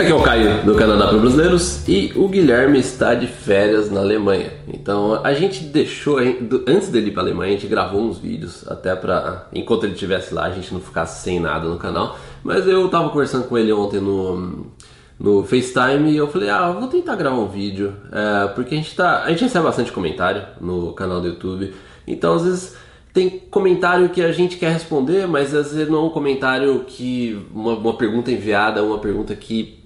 Aqui é o Caio do Canadá para Brasileiros e o Guilherme está de férias na Alemanha. Então a gente deixou, antes dele ir para a Alemanha, a gente gravou uns vídeos até para, enquanto ele estivesse lá, a gente não ficasse sem nada no canal. Mas eu estava conversando com ele ontem no, no FaceTime e eu falei, ah, vou tentar gravar um vídeo, é, porque a gente, tá, a gente recebe bastante comentário no canal do YouTube. Então às vezes tem comentário que a gente quer responder, mas às vezes não é um comentário que. Uma, uma pergunta enviada, uma pergunta que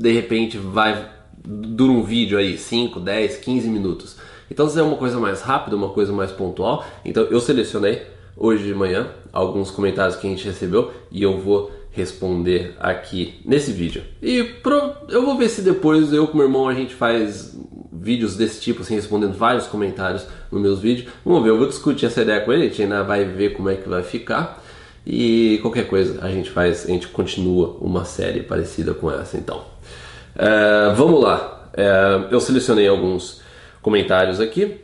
de repente vai dura um vídeo aí 5, 10, 15 minutos. Então se é uma coisa mais rápida, uma coisa mais pontual, então eu selecionei hoje de manhã alguns comentários que a gente recebeu e eu vou responder aqui nesse vídeo. E pro, eu vou ver se depois eu com meu irmão a gente faz vídeos desse tipo, assim, respondendo vários comentários nos meus vídeos. Vamos ver, eu vou discutir essa ideia com ele, a gente ainda vai ver como é que vai ficar. E qualquer coisa a gente faz, a gente continua uma série parecida com essa então. É, vamos lá, é, eu selecionei alguns comentários aqui.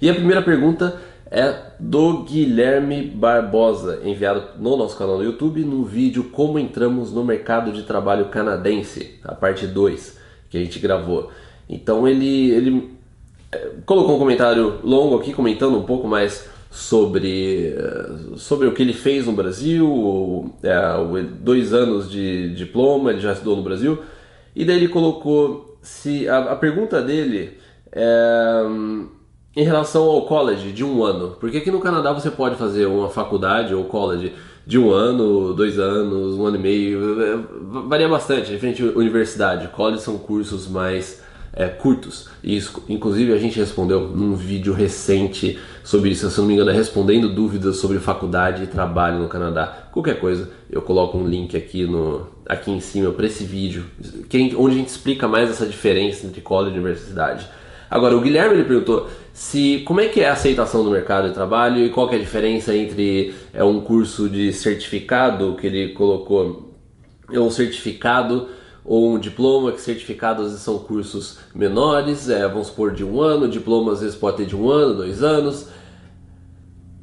E a primeira pergunta é do Guilherme Barbosa, enviado no nosso canal do YouTube no vídeo Como Entramos no Mercado de Trabalho Canadense, a parte 2 que a gente gravou. Então ele, ele é, colocou um comentário longo aqui comentando um pouco mais sobre, sobre o que ele fez no Brasil, dois anos de diploma, ele já estudou no Brasil, e daí ele colocou se a, a pergunta dele é em relação ao college de um ano, porque aqui no Canadá você pode fazer uma faculdade ou college de um ano, dois anos, um ano e meio, é, varia bastante, diferente de universidade. College são cursos mais é, curtos. E isso, inclusive, a gente respondeu num vídeo recente sobre isso, se não me engano, é respondendo dúvidas sobre faculdade e trabalho no Canadá. Qualquer coisa, eu coloco um link aqui, no, aqui em cima para esse vídeo, que, onde a gente explica mais essa diferença entre college e universidade. Agora, o Guilherme ele perguntou se como é que é a aceitação do mercado de trabalho e qual é a diferença entre é, um curso de certificado que ele colocou, é um certificado ou um diploma, que certificados são cursos menores, é, vamos supor de um ano, diploma às vezes pode ter de um ano, dois anos.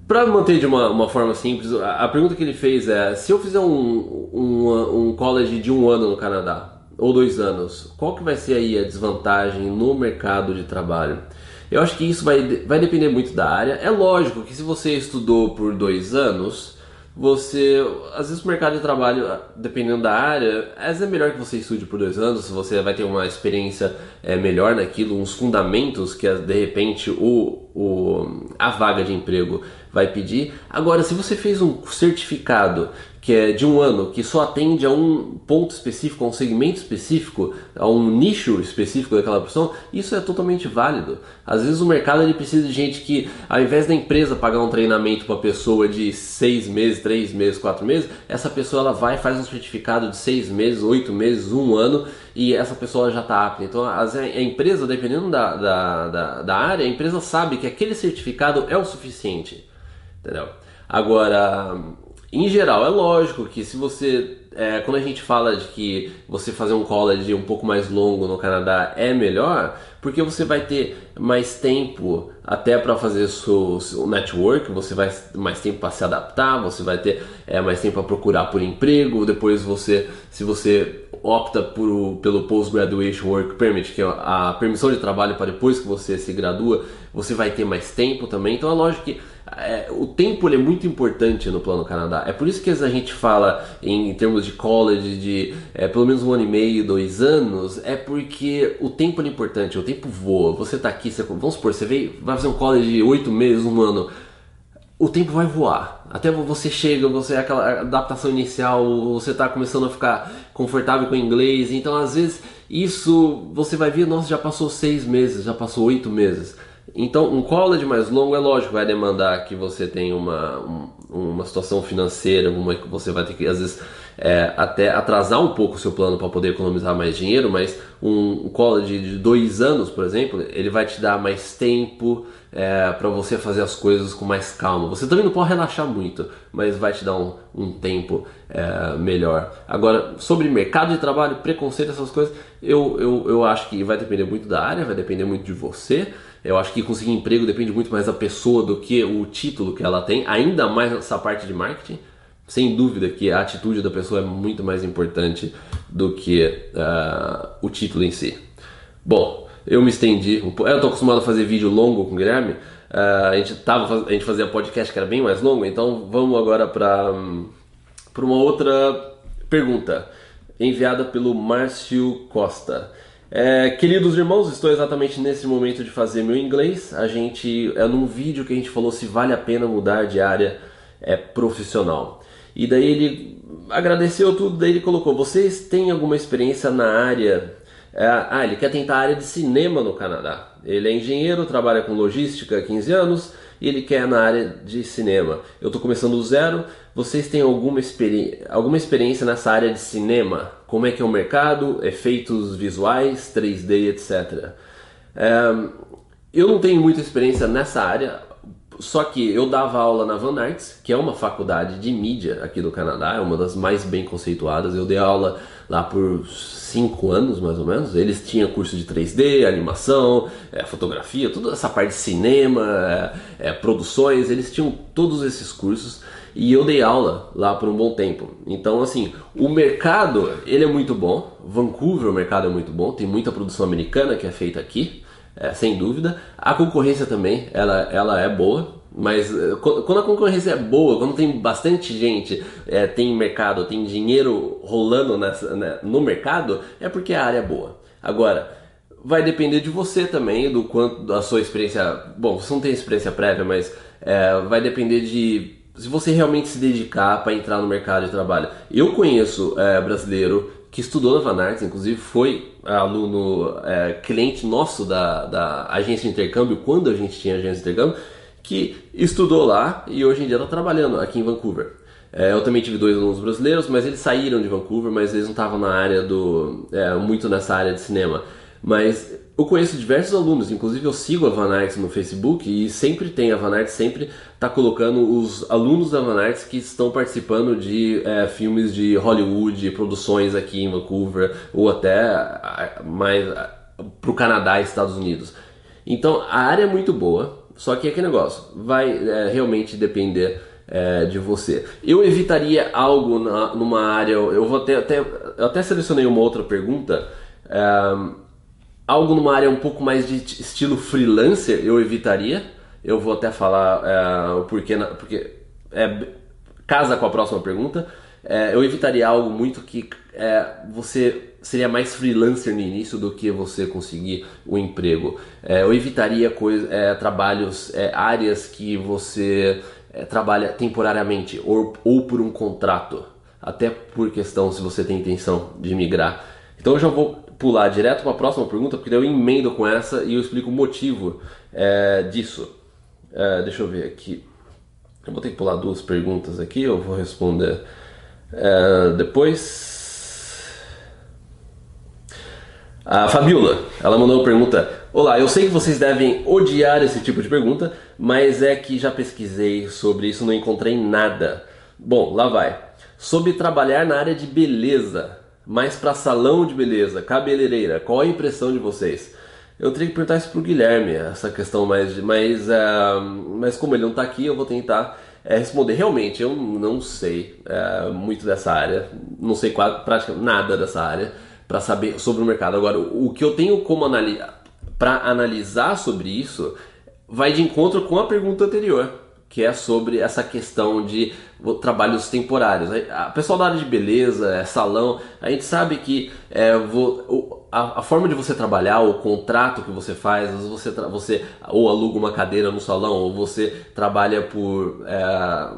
Para manter de uma, uma forma simples, a, a, pergunta que ele fez é: se eu fizer um, um, um college de um ano no Canadá, ou dois anos, qual que vai ser aí a desvantagem no mercado de trabalho? Eu acho que isso vai, vai depender muito da área. É lógico que se você estudou por dois anos, você. Às vezes o mercado de trabalho, dependendo da área, às vezes é melhor que você estude por dois anos, você vai ter uma experiência é, melhor naquilo, uns fundamentos que de repente o, o, a vaga de emprego vai pedir. Agora, se você fez um certificado que é de um ano, que só atende a um ponto específico, a um segmento específico, a um nicho específico daquela profissão, isso é totalmente válido. Às vezes o mercado ele precisa de gente que, ao invés da empresa pagar um treinamento para a pessoa de seis meses, três meses, quatro meses, essa pessoa ela vai faz um certificado de seis meses, oito meses, um ano e essa pessoa já está apta. Então a empresa, dependendo da, da, da, da área, a empresa sabe que aquele certificado é o suficiente. Entendeu? Agora, em geral, é lógico que se você. É, quando a gente fala de que você fazer um college um pouco mais longo no Canadá é melhor, porque você vai ter mais tempo até para fazer seu, seu, network, você vai mais tempo para se adaptar, você vai ter é, mais tempo para procurar por emprego, depois você, se você opta por, pelo Post Graduation Work Permit, que é a permissão de trabalho para depois que você se gradua, você vai ter mais tempo também. Então é lógico que é, o tempo é muito importante no Plano Canadá. É por isso que a gente fala em, em termos de college de é, pelo menos um ano e meio, dois anos, é porque o tempo é importante, o tempo voa. Você está aqui, você, vamos supor, você veio, vai fazer um college de oito meses, um ano. O tempo vai voar. Até você chega, você é aquela adaptação inicial, você está começando a ficar confortável com o inglês. Então, às vezes, isso você vai ver, nossa, já passou seis meses, já passou oito meses. Então, um college mais longo é lógico, vai demandar que você tenha uma, um, uma situação financeira, uma você vai ter que, às vezes, é, até atrasar um pouco o seu plano para poder economizar mais dinheiro, mas um, um college de dois anos, por exemplo, ele vai te dar mais tempo é, para você fazer as coisas com mais calma. Você também não pode relaxar muito, mas vai te dar um, um tempo é, melhor. Agora, sobre mercado de trabalho, preconceito, essas coisas, eu, eu, eu acho que vai depender muito da área, vai depender muito de você. Eu acho que conseguir emprego depende muito mais da pessoa do que o título que ela tem, ainda mais essa parte de marketing, sem dúvida que a atitude da pessoa é muito mais importante do que uh, o título em si. Bom, eu me estendi. Eu estou acostumado a fazer vídeo longo com o Guilherme. Uh, a, gente tava, a gente fazia podcast que era bem mais longo, então vamos agora para um, uma outra pergunta enviada pelo Márcio Costa. É, queridos irmãos, estou exatamente nesse momento de fazer meu inglês. A gente é num vídeo que a gente falou se vale a pena mudar de área é, profissional. E daí ele agradeceu tudo, daí ele colocou: vocês têm alguma experiência na área? É, ah, ele quer tentar a área de cinema no Canadá. Ele é engenheiro, trabalha com logística há 15 anos e ele quer na área de cinema. Eu estou começando do zero. Vocês têm alguma, experi alguma experiência nessa área de cinema? Como é que é o mercado, efeitos visuais, 3D, etc. É, eu não tenho muita experiência nessa área. Só que eu dava aula na Van Arts, que é uma faculdade de mídia aqui do Canadá, é uma das mais bem conceituadas. Eu dei aula lá por cinco anos, mais ou menos. Eles tinham curso de 3D, animação, é, fotografia, toda essa parte de cinema, é, é, produções. Eles tinham todos esses cursos e eu dei aula lá por um bom tempo. Então, assim, o mercado ele é muito bom. Vancouver, o mercado é muito bom. Tem muita produção americana que é feita aqui é, sem dúvida. A concorrência também, ela, ela é boa, mas é, quando a concorrência é boa, quando tem bastante gente, é, tem mercado, tem dinheiro rolando nessa, né, no mercado, é porque a área é boa. Agora, vai depender de você também, do quanto da sua experiência. Bom, você não tem experiência prévia, mas é, vai depender de se você realmente se dedicar para entrar no mercado de trabalho. Eu conheço é, brasileiro que estudou na Van Arts, inclusive foi aluno é, cliente nosso da, da agência de intercâmbio, quando a gente tinha agência de intercâmbio, que estudou lá e hoje em dia está trabalhando aqui em Vancouver. É, eu também tive dois alunos brasileiros, mas eles saíram de Vancouver, mas eles não estavam na área do. É, muito nessa área de cinema. Mas eu conheço diversos alunos, inclusive eu sigo a Van Arts no Facebook e sempre tem, a Van Arts sempre está colocando os alunos da Van Arts que estão participando de é, filmes de Hollywood, produções aqui em Vancouver ou até mais para o Canadá e Estados Unidos. Então a área é muito boa, só que é aquele negócio, vai é, realmente depender é, de você. Eu evitaria algo na, numa área, eu vou até, até, eu até selecionei uma outra pergunta. É, algo numa área um pouco mais de estilo freelancer eu evitaria. Eu vou até falar é, o porquê, porque é, casa com a próxima pergunta. É, eu evitaria algo muito que é, você seria mais freelancer no início do que você conseguir um emprego. Eu evitaria coisa, trabalhos, áreas que você trabalha temporariamente ou, ou por um contrato, até por questão se você tem intenção de migrar. Então eu já vou pular direto para a próxima pergunta, porque daí eu emendo com essa e eu explico o motivo é, disso. É, deixa eu ver aqui. Eu vou ter que pular duas perguntas aqui, eu vou responder é, depois. A Fabiola, ela mandou uma pergunta. Olá, eu sei que vocês devem odiar esse tipo de pergunta, mas é que já pesquisei sobre isso, não encontrei nada. Bom, lá vai. Sobre trabalhar na área de beleza mais para salão de beleza, cabeleireira, qual a impressão de vocês? Eu teria que perguntar isso pro Guilherme, essa questão mais. Mas, uh, mas como ele não está aqui, eu vou tentar uh, responder. Realmente, eu não sei uh, muito dessa área, não sei quase, praticamente nada dessa área para saber sobre o mercado. Agora, o que eu tenho como para analisar sobre isso vai de encontro com a pergunta anterior que é sobre essa questão de trabalhos temporários. A pessoal da área de beleza, é salão, a gente sabe que é, a, forma de você trabalhar, o contrato que você faz, você, você ou aluga uma cadeira no salão, ou você trabalha por é,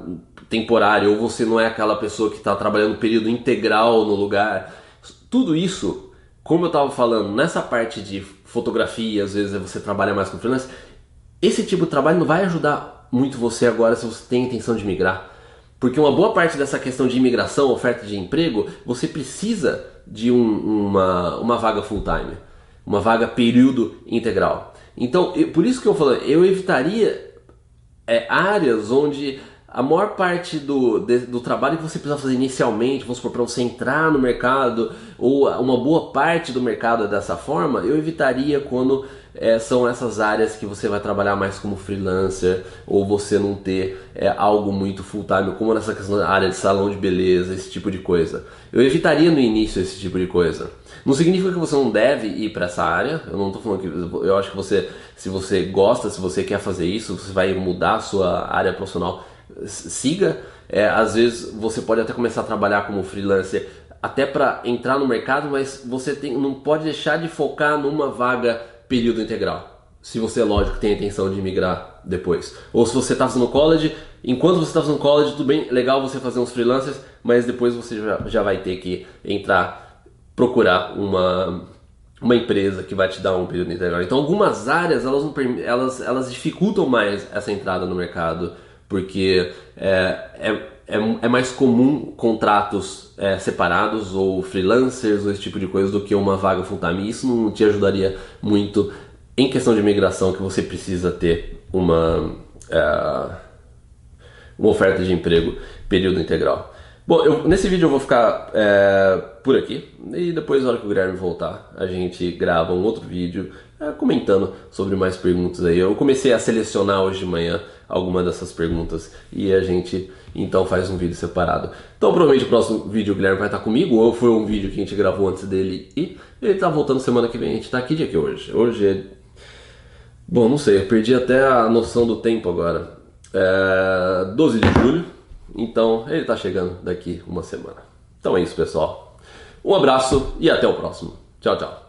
temporário, ou você não é aquela pessoa que está trabalhando período integral no lugar. Tudo isso, como eu estava falando, nessa parte de fotografia, às vezes você trabalha mais com freelance, esse tipo de trabalho não vai ajudar muito você agora se você tem intenção de migrar. Porque uma boa parte dessa questão de imigração, oferta de emprego, você precisa de um, uma, uma vaga full time, uma vaga período integral. Então, eu, por isso que eu falo, eu evitaria é, áreas onde a maior parte do, de, do trabalho que você precisa fazer inicialmente, vamos supor, para você entrar no mercado, ou uma boa parte do mercado é dessa forma, eu evitaria quando é, são essas áreas que você vai trabalhar mais como freelancer ou você não ter é, algo muito full time, como nessa questão da área de salão de beleza, esse tipo de coisa. Eu evitaria no início esse tipo de coisa. Não significa que você não deve ir para essa área. Eu não estou falando que eu acho que você, se você gosta, se você quer fazer isso, você vai mudar a sua área profissional, siga. É, às vezes você pode até começar a trabalhar como freelancer até para entrar no mercado, mas você tem, não pode deixar de focar numa vaga período integral. Se você, lógico, tem a intenção de migrar depois. Ou se você está fazendo college, enquanto você está fazendo college, tudo bem, legal você fazer uns freelancers, mas depois você já, já vai ter que entrar, procurar uma, uma empresa que vai te dar um período integral. Então, algumas áreas elas, elas, elas dificultam mais essa entrada no mercado, porque é, é é, é mais comum contratos é, separados ou freelancers ou esse tipo de coisa do que uma vaga full time. Isso não te ajudaria muito em questão de imigração que você precisa ter uma, é, uma oferta de emprego período integral. Bom, eu, nesse vídeo eu vou ficar é, por aqui e depois, na hora que o Guilherme voltar, a gente grava um outro vídeo é, comentando sobre mais perguntas aí. Eu comecei a selecionar hoje de manhã alguma dessas perguntas e a gente então faz um vídeo separado. Então provavelmente o próximo vídeo o Guilherme vai estar comigo, ou foi um vídeo que a gente gravou antes dele e ele está voltando semana que vem. A gente está aqui dia que hoje? Hoje é. Bom, não sei, eu perdi até a noção do tempo agora. É 12 de julho, então ele está chegando daqui uma semana. Então é isso, pessoal. Um abraço e até o próximo. Tchau, tchau.